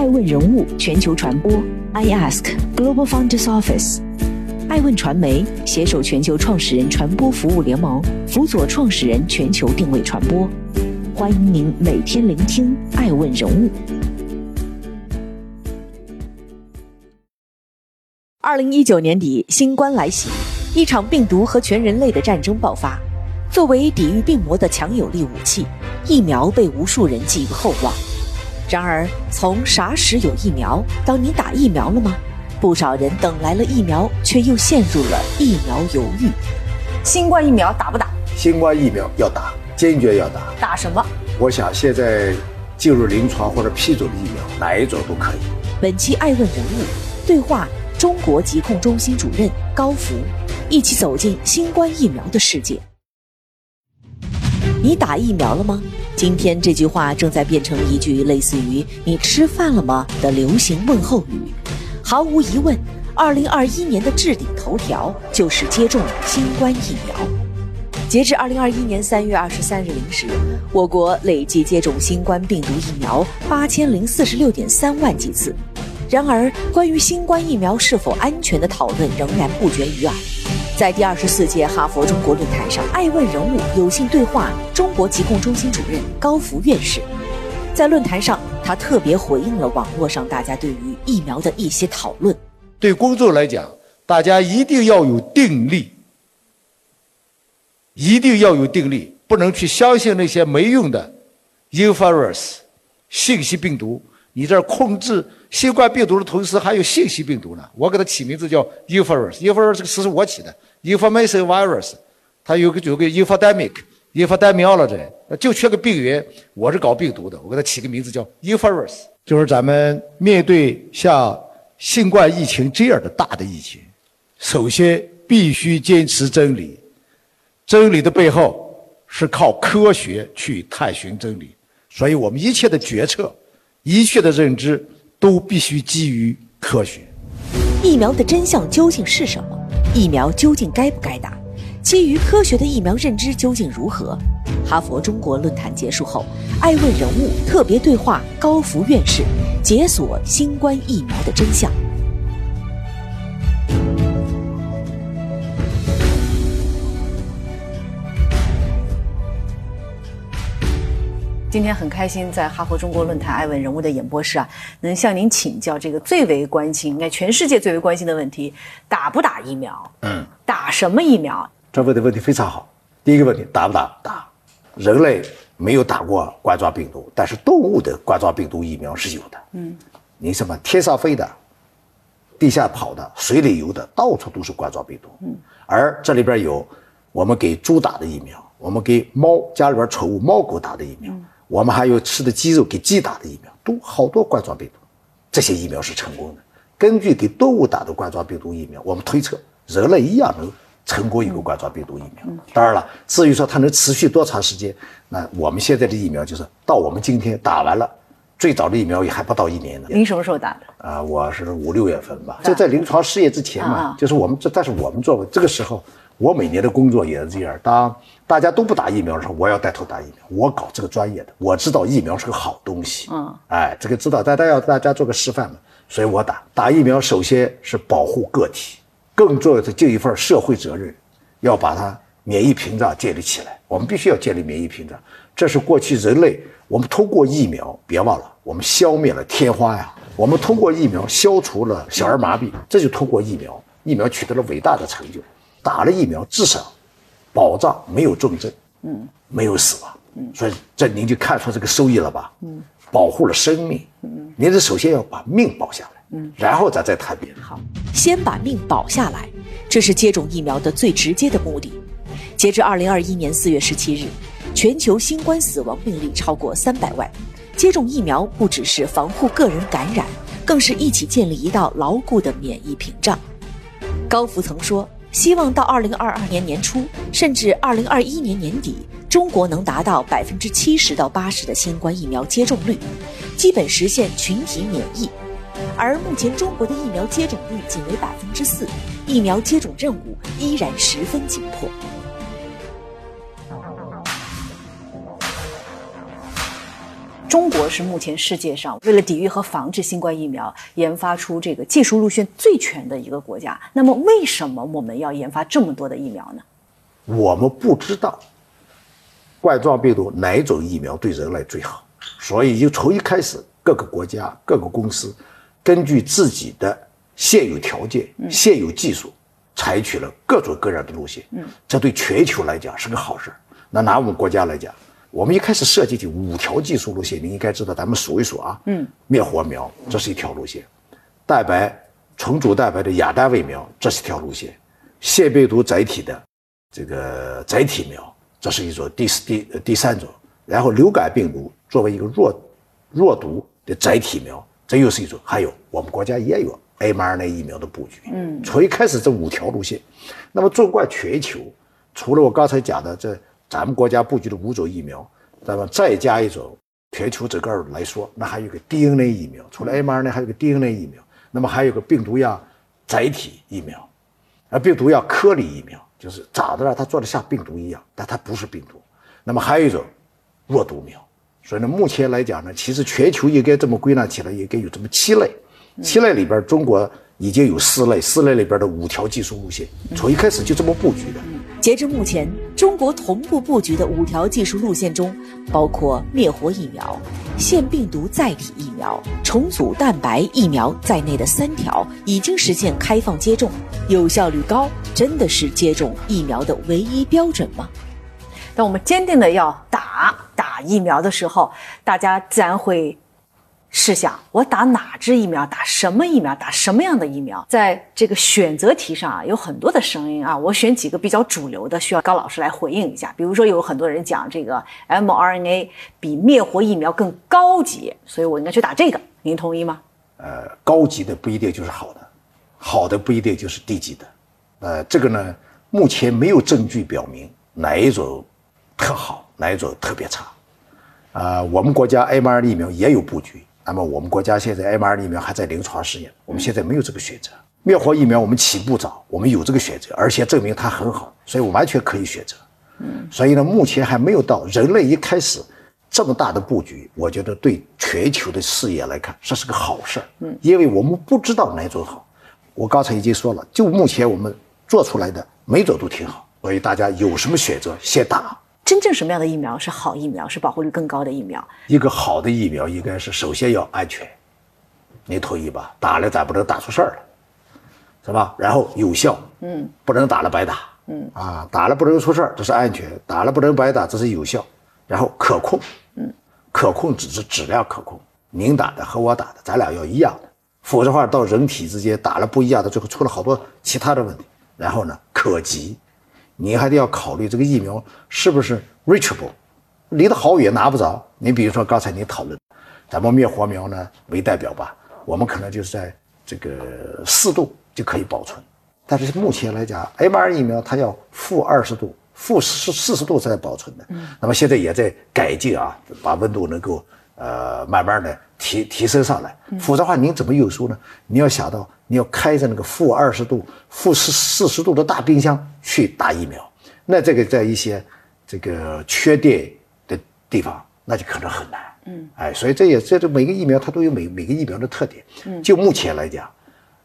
爱问人物全球传播，I Ask Global Founders Office，爱问传媒携手全球创始人传播服务联盟，辅佐创始人全球定位传播。欢迎您每天聆听爱问人物。二零一九年底，新冠来袭，一场病毒和全人类的战争爆发。作为抵御病魔的强有力武器，疫苗被无数人寄予厚望。然而，从啥时有疫苗到你打疫苗了吗？不少人等来了疫苗，却又陷入了疫苗犹豫。新冠疫苗打不打？新冠疫苗要打，坚决要打。打什么？我想现在进入临床或者批准的疫苗，哪一种都可以。本期爱问人物对话。中国疾控中心主任高福，一起走进新冠疫苗的世界。你打疫苗了吗？今天这句话正在变成一句类似于“你吃饭了吗”的流行问候语。毫无疑问，二零二一年的置顶头条就是接种新冠疫苗。截至二零二一年三月二十三日零时，我国累计接种新冠病毒疫苗八千零四十六点三万剂次。然而，关于新冠疫苗是否安全的讨论仍然不绝于耳。在第二十四届哈佛中国论坛上，爱问人物有幸对话中国疾控中心主任高福院士。在论坛上，他特别回应了网络上大家对于疫苗的一些讨论。对公众来讲，大家一定要有定力，一定要有定力，不能去相信那些没用的 influence 信息病毒。你这控制新冠病毒的同时，还有信息病毒呢。我给它起名字叫 “influence”。influence 这个词是我起的，information virus。它有个有个 infodemic，infodemiology，就缺个病源。我是搞病毒的，我给它起个名字叫 influence。就是咱们面对像新冠疫情这样的大的疫情，首先必须坚持真理。真理的背后是靠科学去探寻真理，所以我们一切的决策。一切的认知都必须基于科学。疫苗的真相究竟是什么？疫苗究竟该不该打？基于科学的疫苗认知究竟如何？哈佛中国论坛结束后，爱问人物特别对话高福院士，解锁新冠疫苗的真相。今天很开心，在哈佛中国论坛艾问人物的演播室啊，能向您请教这个最为关心、应该全世界最为关心的问题：打不打疫苗？嗯，打什么疫苗？这问的问题非常好。第一个问题，打不打？打。人类没有打过冠状病毒，但是动物的冠状病毒疫苗是有的。嗯，你什么天上飞的、地下跑的、水里游的，到处都是冠状病毒。嗯，而这里边有我们给猪打的疫苗，我们给猫家里边宠物猫狗打的疫苗。我们还有吃的鸡肉给鸡打的疫苗，都好多冠状病毒，这些疫苗是成功的。根据给动物打的冠状病毒疫苗，我们推测人类一样能成功一个冠状病毒疫苗。当然了，至于说它能持续多长时间，那我们现在的疫苗就是到我们今天打完了，最早的疫苗也还不到一年呢。您什么时候打的？啊，我是五六月份吧，就在临床试验之前嘛，就是我们这，但是我们作为这个时候。我每年的工作也是这样，当大家都不打疫苗的时候，我要带头打疫苗。我搞这个专业的，我知道疫苗是个好东西。嗯，哎，这个知道，大家要大家做个示范嘛。所以我打打疫苗，首先是保护个体，更重要的尽一份社会责任，要把它免疫屏障建立起来。我们必须要建立免疫屏障，这是过去人类我们通过疫苗，别忘了，我们消灭了天花呀，我们通过疫苗消除了小儿麻痹，这就通过疫苗，疫苗取得了伟大的成就。打了疫苗，至少保障没有重症，嗯，没有死亡，嗯，所以这您就看出这个收益了吧？嗯，保护了生命，嗯，您得首先要把命保下来，嗯，然后咱再谈别的。好，先把命保下来，这是接种疫苗的最直接的目的。截至二零二一年四月十七日，全球新冠死亡病例超过三百万。接种疫苗不只是防护个人感染，更是一起建立一道牢固的免疫屏障。高福曾说。希望到二零二二年年初，甚至二零二一年年底，中国能达到百分之七十到八十的新冠疫苗接种率，基本实现群体免疫。而目前中国的疫苗接种率仅为百分之四，疫苗接种任务依然十分紧迫。中国是目前世界上为了抵御和防治新冠疫苗，研发出这个技术路线最全的一个国家。那么，为什么我们要研发这么多的疫苗呢？我们不知道冠状病毒哪种疫苗对人类最好，所以就从一开始，各个国家、各个公司根据自己的现有条件、现有技术，采取了各种各样的路线。嗯，这对全球来讲是个好事。那拿我们国家来讲，我们一开始设计的五条技术路线，你应该知道，咱们数一数啊。嗯，灭活苗这是一条路线，蛋白重组蛋白的亚单位苗这是一条路线，腺病毒载体的这个载体苗这是一种第四第第三种，然后流感病毒作为一个弱弱毒的载体苗，这又是一种。还有我们国家也有 mRNA 疫苗的布局。嗯，从一开始这五条路线，那么纵观全球，除了我刚才讲的这。咱们国家布局的五种疫苗，咱们再加一种，全球整个来说，那还有个 DNA 疫苗，除了 mRNA 还有个 DNA 疫苗，那么还有个病毒样载体疫苗，而病毒样颗粒疫苗就是咋的呢，它做的像病毒一样，但它不是病毒。那么还有一种弱毒苗，所以呢，目前来讲呢，其实全球应该这么归纳起来，应该有这么七类，七类里边，中国已经有四类，四类里边的五条技术路线，从一开始就这么布局的。截至目前，中国同步布局的五条技术路线中，包括灭活疫苗、腺病毒载体疫苗、重组蛋白疫苗在内的三条已经实现开放接种，有效率高，真的是接种疫苗的唯一标准吗？当我们坚定的要打打疫苗的时候，大家自然会。试想，我打哪支疫苗？打什么疫苗？打什么样的疫苗？在这个选择题上啊，有很多的声音啊，我选几个比较主流的，需要高老师来回应一下。比如说，有很多人讲这个 mRNA 比灭活疫苗更高级，所以我应该去打这个。您同意吗？呃，高级的不一定就是好的，好的不一定就是低级的。呃，这个呢，目前没有证据表明哪一种特好，哪一种特别差。啊，我们国家 mRNA 疫苗也有布局。那么我们国家现在 mRNA 疫苗还在临床试验，我们现在没有这个选择。灭活疫苗我们起步早，我们有这个选择，而且证明它很好，所以我完全可以选择。嗯，所以呢，目前还没有到人类一开始这么大的布局，我觉得对全球的视野来看，这是个好事儿。嗯，因为我们不知道哪种好，我刚才已经说了，就目前我们做出来的每种都挺好，所以大家有什么选择先打。真正什么样的疫苗是好疫苗，是保护率更高的疫苗？一个好的疫苗应该是首先要安全，你同意吧？打了咱不能打出事儿来，是吧？然后有效，嗯，不能打了白打，嗯啊，打了不能出事儿，这是安全；打了不能白打，这是有效。然后可控，嗯，可控只是质量可控，您打的和我打的，咱俩要一样的，否则话到人体之间打了不一样的，最后出了好多其他的问题。然后呢，可及。你还得要考虑这个疫苗是不是 reachable，离得好远拿不着。你比如说刚才你讨论，咱们灭活苗呢为代表吧，我们可能就是在这个四度就可以保存，但是目前来讲，mRNA 疫苗它要负二十度、负四四十度才保存的。嗯，那么现在也在改进啊，把温度能够呃慢慢的提提升上来。否则的话，您怎么运输呢？你要想到。你要开着那个负二十度、负四四十度的大冰箱去打疫苗，那这个在一些这个缺电的地方，那就可能很难。嗯，哎，所以这也这这每个疫苗它都有每每个疫苗的特点。嗯，就目前来讲，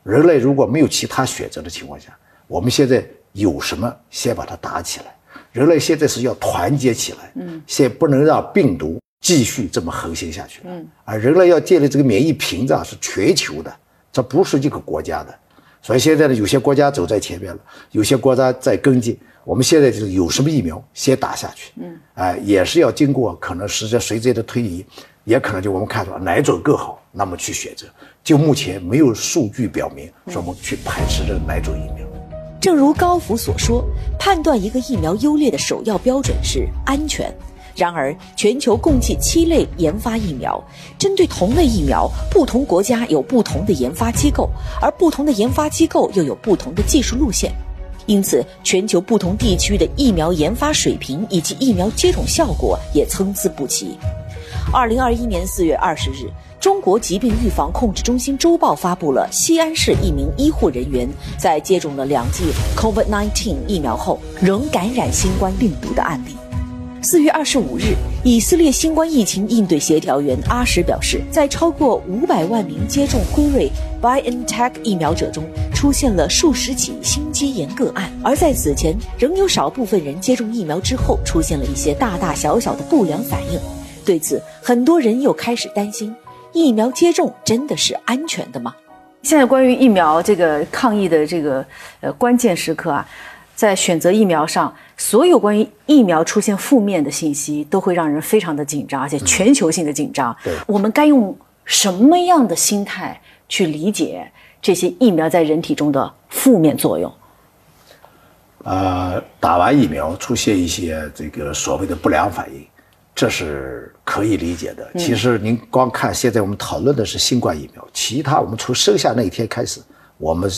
人类如果没有其他选择的情况下，我们现在有什么先把它打起来。人类现在是要团结起来，嗯，先不能让病毒继续这么横行下去。嗯，啊，人类要建立这个免疫屏障是全球的。这不是一个国家的，所以现在呢，有些国家走在前面了，有些国家在跟进。我们现在就是有什么疫苗先打下去，嗯，哎，也是要经过可能时间随着的推移，也可能就我们看出哪种更好，那么去选择。就目前没有数据表明说我们去排斥这哪种疫苗。正如高福所说，判断一个疫苗优劣的首要标准是安全。然而，全球共计七类研发疫苗，针对同类疫苗，不同国家有不同的研发机构，而不同的研发机构又有不同的技术路线，因此，全球不同地区的疫苗研发水平以及疫苗接种效果也参差不齐。二零二一年四月二十日，中国疾病预防控制中心周报发布了西安市一名医护人员在接种了两剂 COVID-19 疫苗后仍感染新冠病毒的案例。四月二十五日，以色列新冠疫情应对协调员阿什表示，在超过五百万名接种辉瑞 BioNTech 疫苗者中，出现了数十起心肌炎个案，而在此前，仍有少部分人接种疫苗之后出现了一些大大小小的不良反应。对此，很多人又开始担心：疫苗接种真的是安全的吗？现在关于疫苗这个抗疫的这个呃关键时刻啊。在选择疫苗上，所有关于疫苗出现负面的信息，都会让人非常的紧张，而且全球性的紧张。对，我们该用什么样的心态去理解这些疫苗在人体中的负面作用？呃，打完疫苗出现一些这个所谓的不良反应，这是可以理解的。其实您光看现在我们讨论的是新冠疫苗，其他我们从生下那一天开始，我们。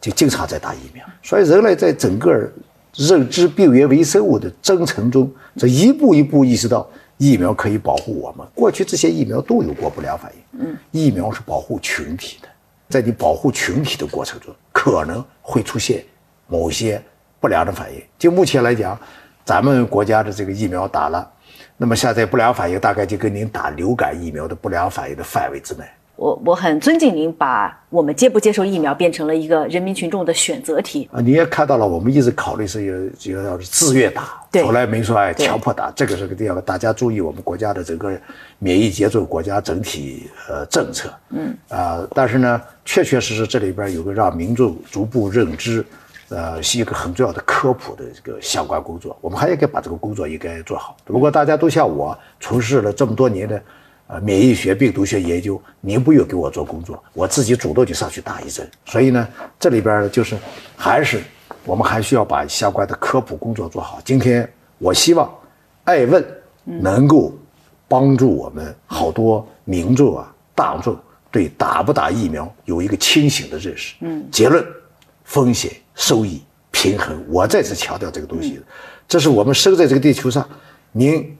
就经常在打疫苗，所以人类在整个认知病原微生物的征程中，这一步一步意识到疫苗可以保护我们。过去这些疫苗都有过不良反应，嗯，疫苗是保护群体的，在你保护群体的过程中，可能会出现某些不良的反应。就目前来讲，咱们国家的这个疫苗打了，那么现在不良反应大概就跟您打流感疫苗的不良反应的范围之内。我我很尊敬您，把我们接不接受疫苗变成了一个人民群众的选择题啊！你也看到了，我们一直考虑是有这个叫自愿打，从来没说哎强迫打，这个是个地方，大家注意我们国家的整个免疫接种国家整体呃政策，嗯啊，但是呢，确确实实这里边有个让民众逐步认知，呃，是一个很重要的科普的这个相关工作，我们还应该把这个工作应该做好。如果大家都像我从事了这么多年的。啊，免疫学、病毒学研究，您不用给我做工作，我自己主动就上去打一针。所以呢，这里边呢，就是还是我们还需要把相关的科普工作做好。今天我希望爱问能够帮助我们好多民众啊、大众对打不打疫苗有一个清醒的认识。嗯，结论：风险收益平衡。我再次强调这个东西，这是我们生在这个地球上，您。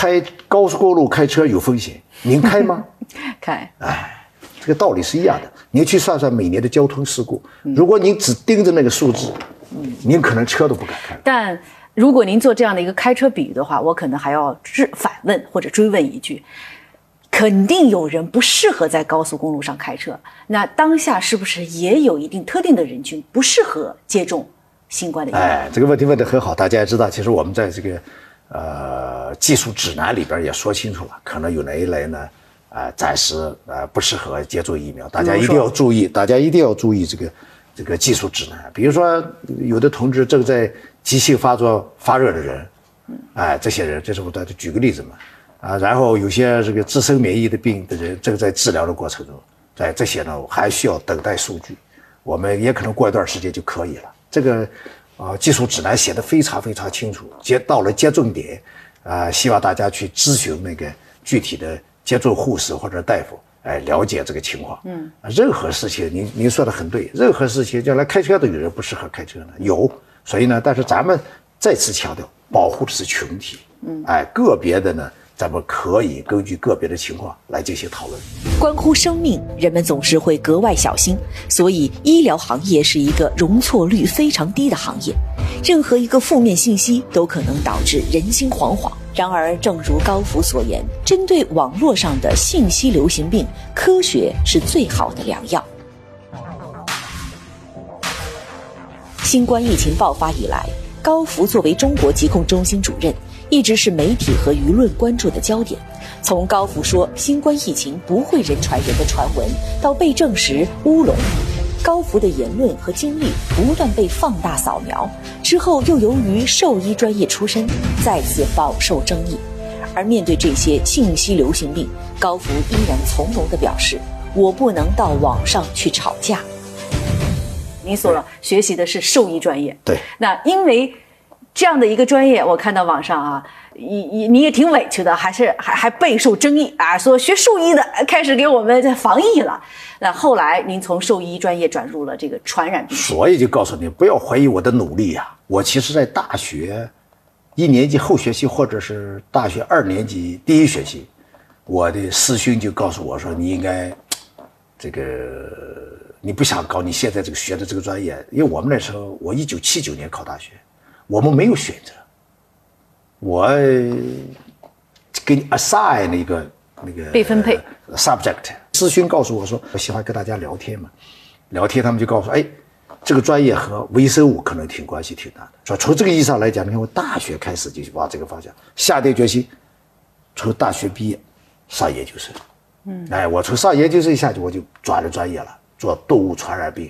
开高速公路开车有风险，您开吗？开。哎，这个道理是一样的。您去算算每年的交通事故，如果您只盯着那个数字，嗯，您可能车都不敢开。但如果您做这样的一个开车比喻的话，我可能还要质反问或者追问一句：肯定有人不适合在高速公路上开车。那当下是不是也有一定特定的人群不适合接种新冠的疫苗？哎，这个问题问得很好。大家也知道，其实我们在这个。呃，技术指南里边也说清楚了，可能有哪一类呢？呃，暂时呃不适合接种疫苗，大家一定要注意，大家一定要注意这个这个技术指南。比如说，有的同志正在急性发作发热的人，哎，这些人，这是我的举个例子嘛，啊，然后有些这个自身免疫的病的人正在治疗的过程中，在这些呢还需要等待数据，我们也可能过一段时间就可以了。这个。啊，技术指南写的非常非常清楚，接到了接种点，啊，希望大家去咨询那个具体的接种护士或者大夫，哎，了解这个情况。嗯，任何事情，您您说的很对，任何事情将来开车都有人不适合开车呢，有，所以呢，但是咱们再次强调，保护的是群体，嗯，哎，个别的呢。咱们可以根据个别的情况来进行讨论。关乎生命，人们总是会格外小心，所以医疗行业是一个容错率非常低的行业。任何一个负面信息都可能导致人心惶惶。然而，正如高福所言，针对网络上的信息流行病，科学是最好的良药。新冠疫情爆发以来，高福作为中国疾控中心主任。一直是媒体和舆论关注的焦点。从高福说新冠疫情不会人传人的传闻，到被证实乌龙，高福的言论和经历不断被放大扫描。之后又由于兽医专业出身，再次饱受争议。而面对这些信息流行病，高福依然从容地表示：“我不能到网上去吵架。”您所学习的是兽医专业，对，那因为。这样的一个专业，我看到网上啊，你你你也挺委屈的，还是还还备受争议啊，说学兽医的开始给我们在防疫了。那后来您从兽医专业转入了这个传染病，所以就告诉你不要怀疑我的努力呀。我其实，在大学一年级后学期或者是大学二年级第一学期，我的师兄就告诉我说，你应该这个你不想搞你现在这个学的这个专业，因为我们那时候我一九七九年考大学。我们没有选择，我给你 assign 那个那个被分配 subject。咨询告诉我说，我喜欢跟大家聊天嘛，聊天他们就告诉我，哎，这个专业和微生物可能挺关系挺大的。说从这个意义上来讲，你看我大学开始就往这个方向下定决心，从大学毕业上研究生。嗯，哎，我从上研究生下去我就转了专业了，做动物传染病、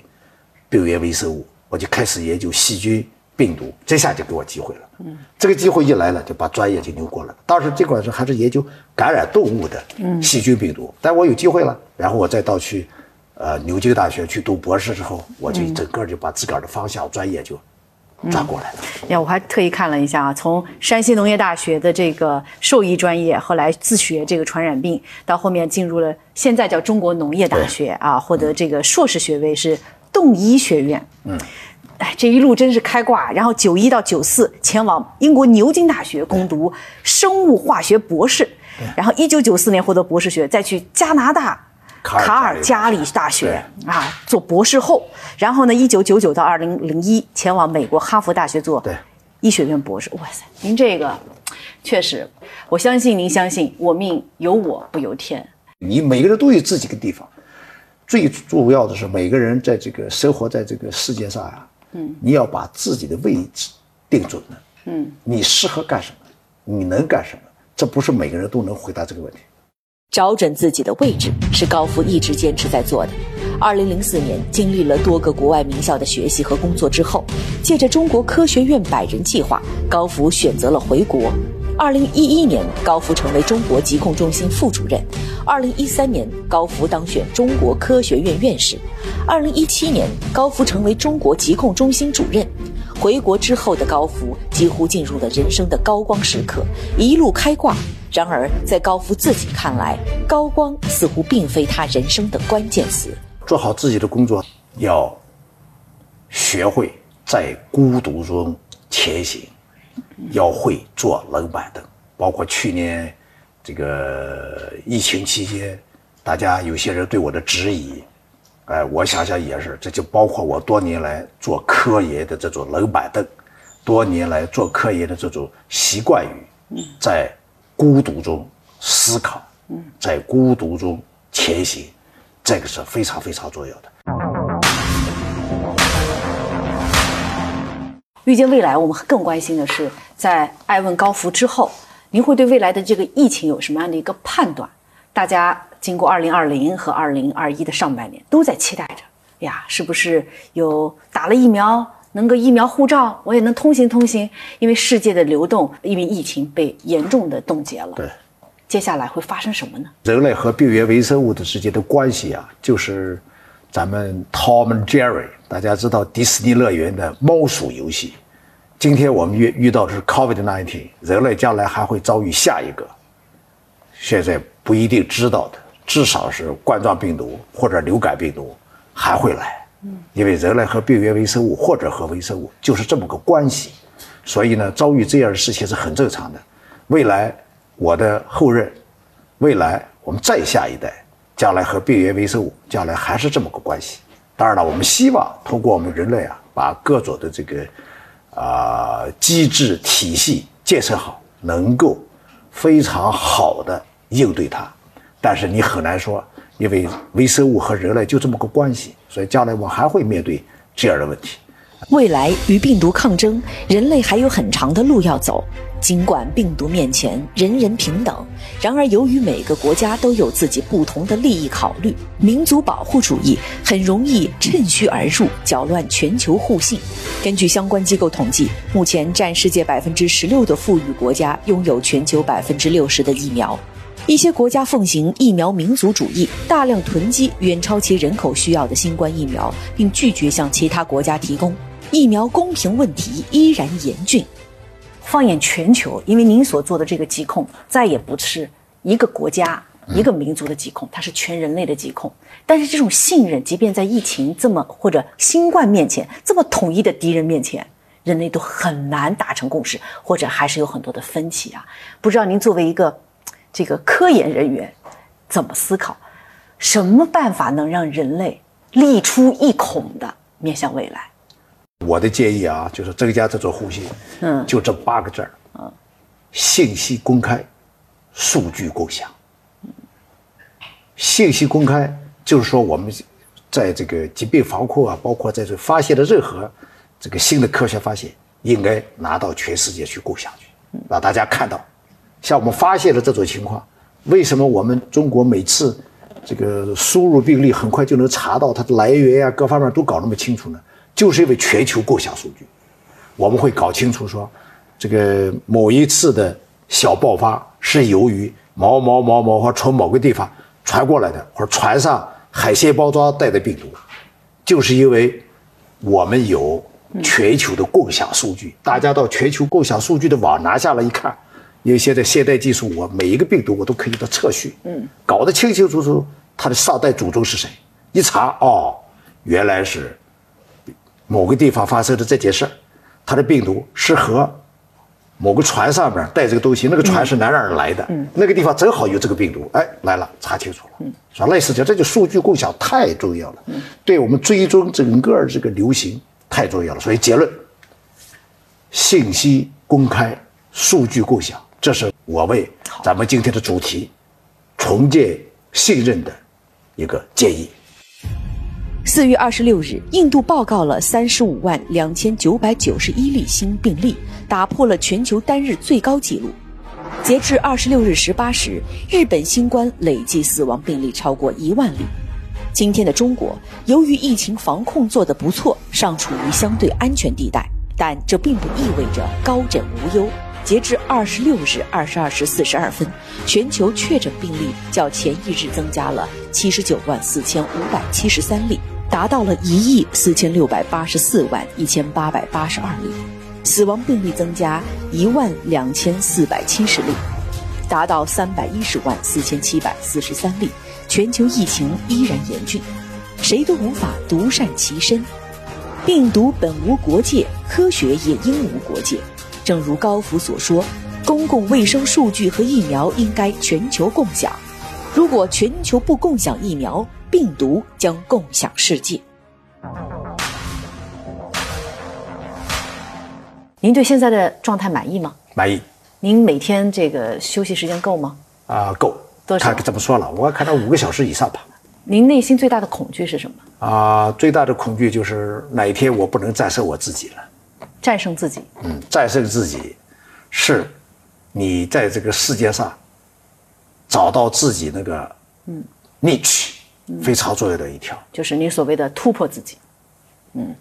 病原微生物，我就开始研究细菌。病毒，这下就给我机会了。嗯，这个机会一来了，就把专业就扭过来了。当时尽管是还是研究感染动物的细菌病毒，但我有机会了。然后我再到去，呃，牛津大学去读博士之后，我就整个就把自个儿的方向专业就转过来了。呀，我还特意看了一下啊，从山西农业大学的这个兽医专业，后来自学这个传染病，到后面进入了现在叫中国农业大学啊，获得这个硕士学位是动医学院。嗯。哎，这一路真是开挂。然后九一到九四前往英国牛津大学攻读生物化学博士，然后一九九四年获得博士学位，再去加拿大卡尔加里大学啊做博士后。然后呢，一九九九到二零零一前往美国哈佛大学做医学院博士。哇塞，您这个确实，我相信您相信我命由我不由天。你每个人都有自己的地方，最重要的是每个人在这个生活在这个世界上呀。嗯，你要把自己的位置定准了。嗯，你适合干什么？你能干什么？这不是每个人都能回答这个问题。找准自己的位置是高福一直坚持在做的。二零零四年，经历了多个国外名校的学习和工作之后，借着中国科学院百人计划，高福选择了回国。二零一一年，高福成为中国疾控中心副主任。二零一三年，高福当选中国科学院院士。二零一七年，高福成为中国疾控中心主任。回国之后的高福几乎进入了人生的高光时刻，一路开挂。然而，在高福自己看来，高光似乎并非他人生的关键词。做好自己的工作，要学会在孤独中前行。要会坐冷板凳，包括去年这个疫情期间，大家有些人对我的质疑，哎，我想想也是，这就包括我多年来做科研的这种冷板凳，多年来做科研的这种习惯于在孤独中思考，在孤独中前行，这个是非常非常重要的。预见未来，我们更关心的是，在爱问高福之后，您会对未来的这个疫情有什么样的一个判断？大家经过二零二零和二零二一的上半年，都在期待着呀，是不是有打了疫苗，能够疫苗护照，我也能通行通行？因为世界的流动，因为疫情被严重的冻结了。对，接下来会发生什么呢？人类和病原微生物的之间的关系啊，就是咱们 Tom and Jerry。大家知道迪士尼乐园的猫鼠游戏，今天我们遇遇到的是 COVID-19，人类将来还会遭遇下一个，现在不一定知道的，至少是冠状病毒或者流感病毒还会来，因为人类和病原微生物或者和微生物就是这么个关系，所以呢，遭遇这样的事情是很正常的。未来我的后任，未来我们再下一代，将来和病原微生物将来还是这么个关系。当然了，我们希望通过我们人类啊，把各种的这个啊机制体系建设好，能够非常好的应对它。但是你很难说，因为微生物和人类就这么个关系，所以将来我还会面对这样的问题。未来与病毒抗争，人类还有很长的路要走。尽管病毒面前人人平等，然而由于每个国家都有自己不同的利益考虑，民族保护主义很容易趁虚而入，搅乱全球互信。根据相关机构统计，目前占世界百分之十六的富裕国家拥有全球百分之六十的疫苗。一些国家奉行疫苗民族主义，大量囤积远超其人口需要的新冠疫苗，并拒绝向其他国家提供。疫苗公平问题依然严峻。放眼全球，因为您所做的这个疾控，再也不是一个国家、一个民族的疾控，它是全人类的疾控。但是这种信任，即便在疫情这么或者新冠面前这么统一的敌人面前，人类都很难达成共识，或者还是有很多的分歧啊。不知道您作为一个这个科研人员，怎么思考？什么办法能让人类力出一孔的面向未来？我的建议啊，就是增加这种互信，嗯，就这八个字儿，嗯，信息公开，数据共享。信息公开就是说，我们在这个疾病防控啊，包括在这发现的任何这个新的科学发现，应该拿到全世界去共享去，让大家看到。像我们发现了这种情况，为什么我们中国每次这个输入病例很快就能查到它的来源呀，各方面都搞那么清楚呢？就是因为全球共享数据，我们会搞清楚说，这个某一次的小爆发是由于某某某某或从某个地方传过来的，或者船上海鲜包装带的病毒，就是因为我们有全球的共享数据，大家到全球共享数据的网拿下来一看。因为现在现代技术，我每一个病毒我都可以的测序，嗯，搞得清清楚楚，它的上代祖宗是谁？一查，哦，原来是某个地方发生的这件事儿，它的病毒是和某个船上面带这个东西，那个船是哪哪儿来的？嗯，那个地方正好有这个病毒，哎，来了，查清楚了，嗯，是吧？类似这，这就数据共享太重要了，嗯，对我们追踪整个这个流行太重要了。所以结论：信息公开，数据共享。这是我为咱们今天的主题重建信任的一个建议。四月二十六日，印度报告了三十五万两千九百九十一例新病例，打破了全球单日最高纪录。截至二十六日十八时，日本新冠累计死亡病例超过一万例。今天的中国，由于疫情防控做得不错，尚处于相对安全地带，但这并不意味着高枕无忧。截至二十六日二十二时四十二分，全球确诊病例较前一日增加了七十九万四千五百七十三例，达到了一亿四千六百八十四万一千八百八十二例；死亡病例增加一万两千四百七十例，达到三百一十万四千七百四十三例。全球疫情依然严峻，谁都无法独善其身。病毒本无国界，科学也应无国界。正如高福所说，公共卫生数据和疫苗应该全球共享。如果全球不共享疫苗，病毒将共享世界。您对现在的状态满意吗？满意。您每天这个休息时间够吗？啊，够。多少？他怎么说了？我看到五个小时以上吧。您内心最大的恐惧是什么？啊，最大的恐惧就是哪一天我不能战胜我自己了。战胜自己，嗯，战胜自己，是，你在这个世界上找到自己那个嗯 niche 非常重要的一条，就是你所谓的突破自己，嗯，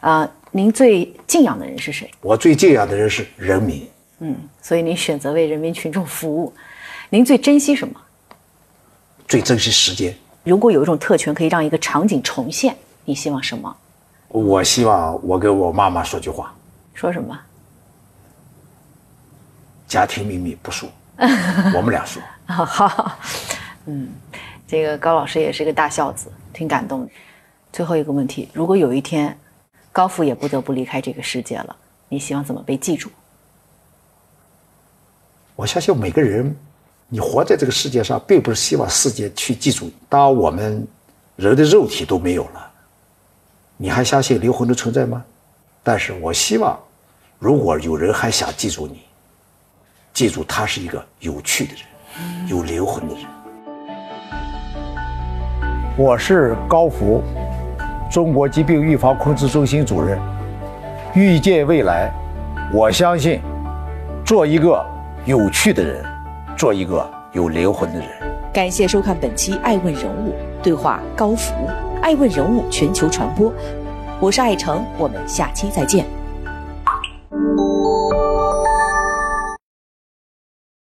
啊，您最敬仰的人是谁？我最敬仰的人是人民，嗯，所以您选择为人民群众服务，您最珍惜什么？最珍惜时间。如果有一种特权可以让一个场景重现，你希望什么？我希望我跟我妈妈说句话，说什么？家庭秘密不说，我们俩说。好，嗯，这个高老师也是个大孝子，挺感动的。最后一个问题，如果有一天高父也不得不离开这个世界了，你希望怎么被记住？我相信每个人，你活在这个世界上，并不是希望世界去记住。当我们人的肉体都没有了。你还相信灵魂的存在吗？但是我希望，如果有人还想记住你，记住他是一个有趣的人，有灵魂的人。我是高福，中国疾病预防控制中心主任。预见未来，我相信，做一个有趣的人，做一个有灵魂的人。感谢收看本期《爱问人物》对话高福。爱问人物全球传播，我是爱成，我们下期再见。